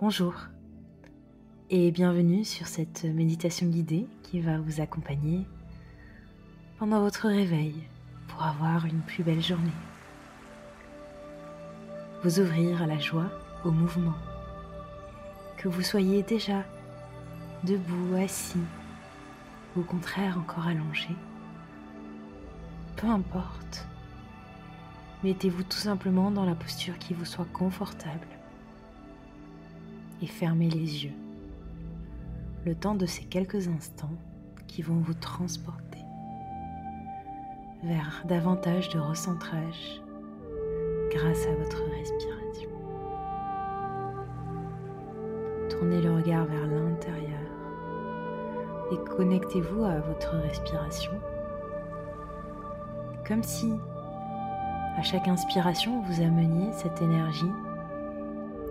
Bonjour et bienvenue sur cette méditation guidée qui va vous accompagner pendant votre réveil pour avoir une plus belle journée. Vous ouvrir à la joie, au mouvement. Que vous soyez déjà debout, assis, ou au contraire encore allongé. Peu importe. Mettez-vous tout simplement dans la posture qui vous soit confortable et fermez les yeux. Le temps de ces quelques instants qui vont vous transporter vers davantage de recentrage grâce à votre respiration. Tournez le regard vers l'intérieur et connectez-vous à votre respiration comme si à chaque inspiration vous ameniez cette énergie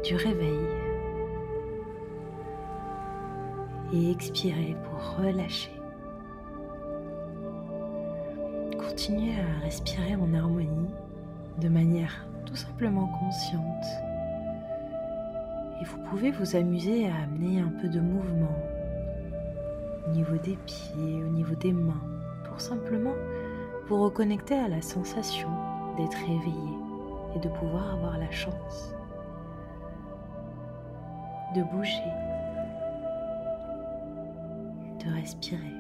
du réveil et expirez pour relâcher. Continuez à respirer en harmonie de manière tout simplement consciente. Et vous pouvez vous amuser à amener un peu de mouvement au niveau des pieds, au niveau des mains, pour simplement vous reconnecter à la sensation d'être éveillé et de pouvoir avoir la chance de bouger de respirer,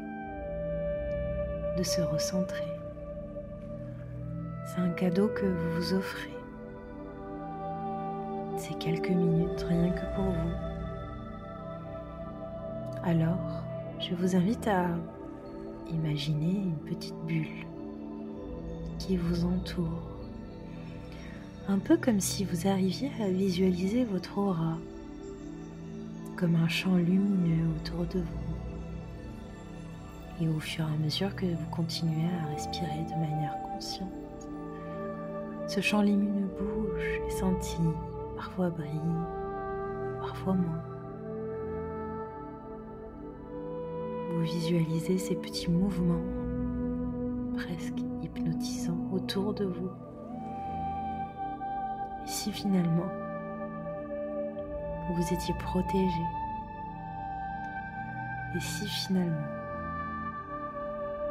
de se recentrer. C'est un cadeau que vous vous offrez. C'est quelques minutes rien que pour vous. Alors, je vous invite à imaginer une petite bulle qui vous entoure. Un peu comme si vous arriviez à visualiser votre aura comme un champ lumineux autour de vous. Et au fur et à mesure que vous continuez à respirer de manière consciente, ce champ lumineux bouge et scintille, parfois brille, parfois moins. Vous visualisez ces petits mouvements presque hypnotisants autour de vous. Et si finalement vous étiez protégé, et si finalement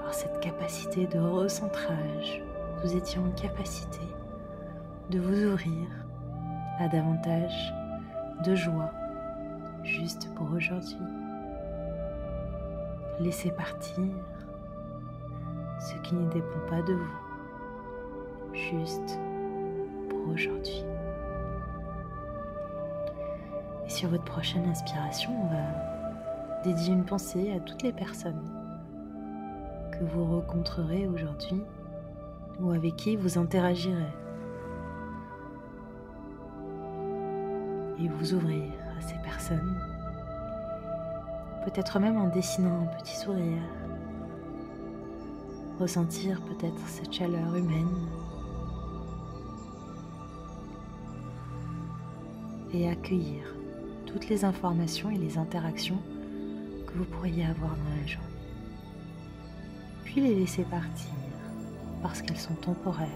par cette capacité de recentrage, vous étiez en capacité de vous ouvrir à davantage de joie juste pour aujourd'hui. Laissez partir ce qui ne dépend pas de vous, juste pour aujourd'hui. Et sur votre prochaine inspiration, on va dédier une pensée à toutes les personnes que vous rencontrerez aujourd'hui ou avec qui vous interagirez. Et vous ouvrir à ces personnes, peut-être même en dessinant un petit sourire, ressentir peut-être cette chaleur humaine. Et accueillir toutes les informations et les interactions que vous pourriez avoir dans la journée les laisser partir parce qu'elles sont temporaires.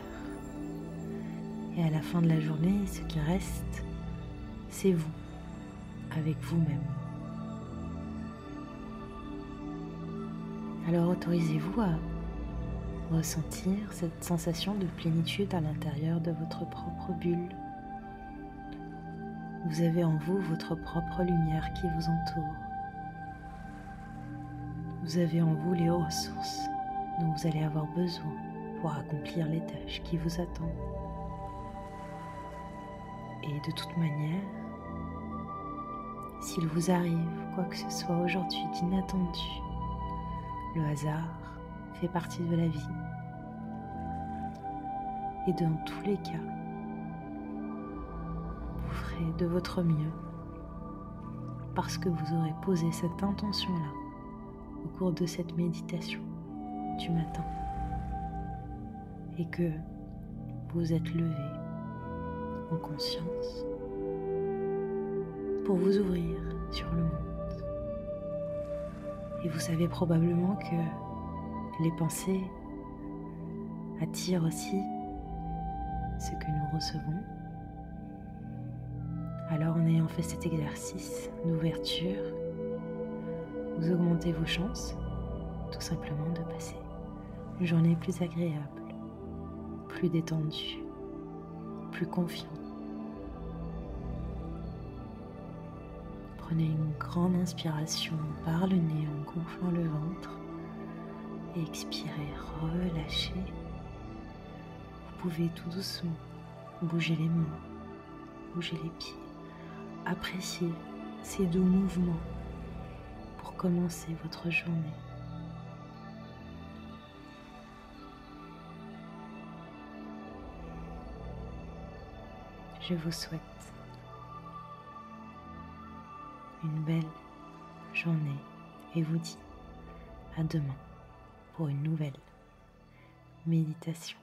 Et à la fin de la journée, ce qui reste, c'est vous, avec vous-même. Alors autorisez-vous à ressentir cette sensation de plénitude à l'intérieur de votre propre bulle. Vous avez en vous votre propre lumière qui vous entoure. Vous avez en vous les ressources dont vous allez avoir besoin pour accomplir les tâches qui vous attendent. Et de toute manière, s'il vous arrive quoi que ce soit aujourd'hui d'inattendu, le hasard fait partie de la vie. Et dans tous les cas, vous ferez de votre mieux parce que vous aurez posé cette intention-là au cours de cette méditation du matin et que vous êtes levé en conscience pour vous ouvrir sur le monde. Et vous savez probablement que les pensées attirent aussi ce que nous recevons. Alors en ayant fait cet exercice d'ouverture, vous augmentez vos chances tout simplement de passer une journée plus agréable, plus détendue, plus confiante. Prenez une grande inspiration par le nez en gonflant le ventre et expirez, relâchez. Vous pouvez tout doucement bouger les mains, bouger les pieds, apprécier ces doux mouvements pour commencer votre journée. Je vous souhaite une belle journée et vous dis à demain pour une nouvelle méditation.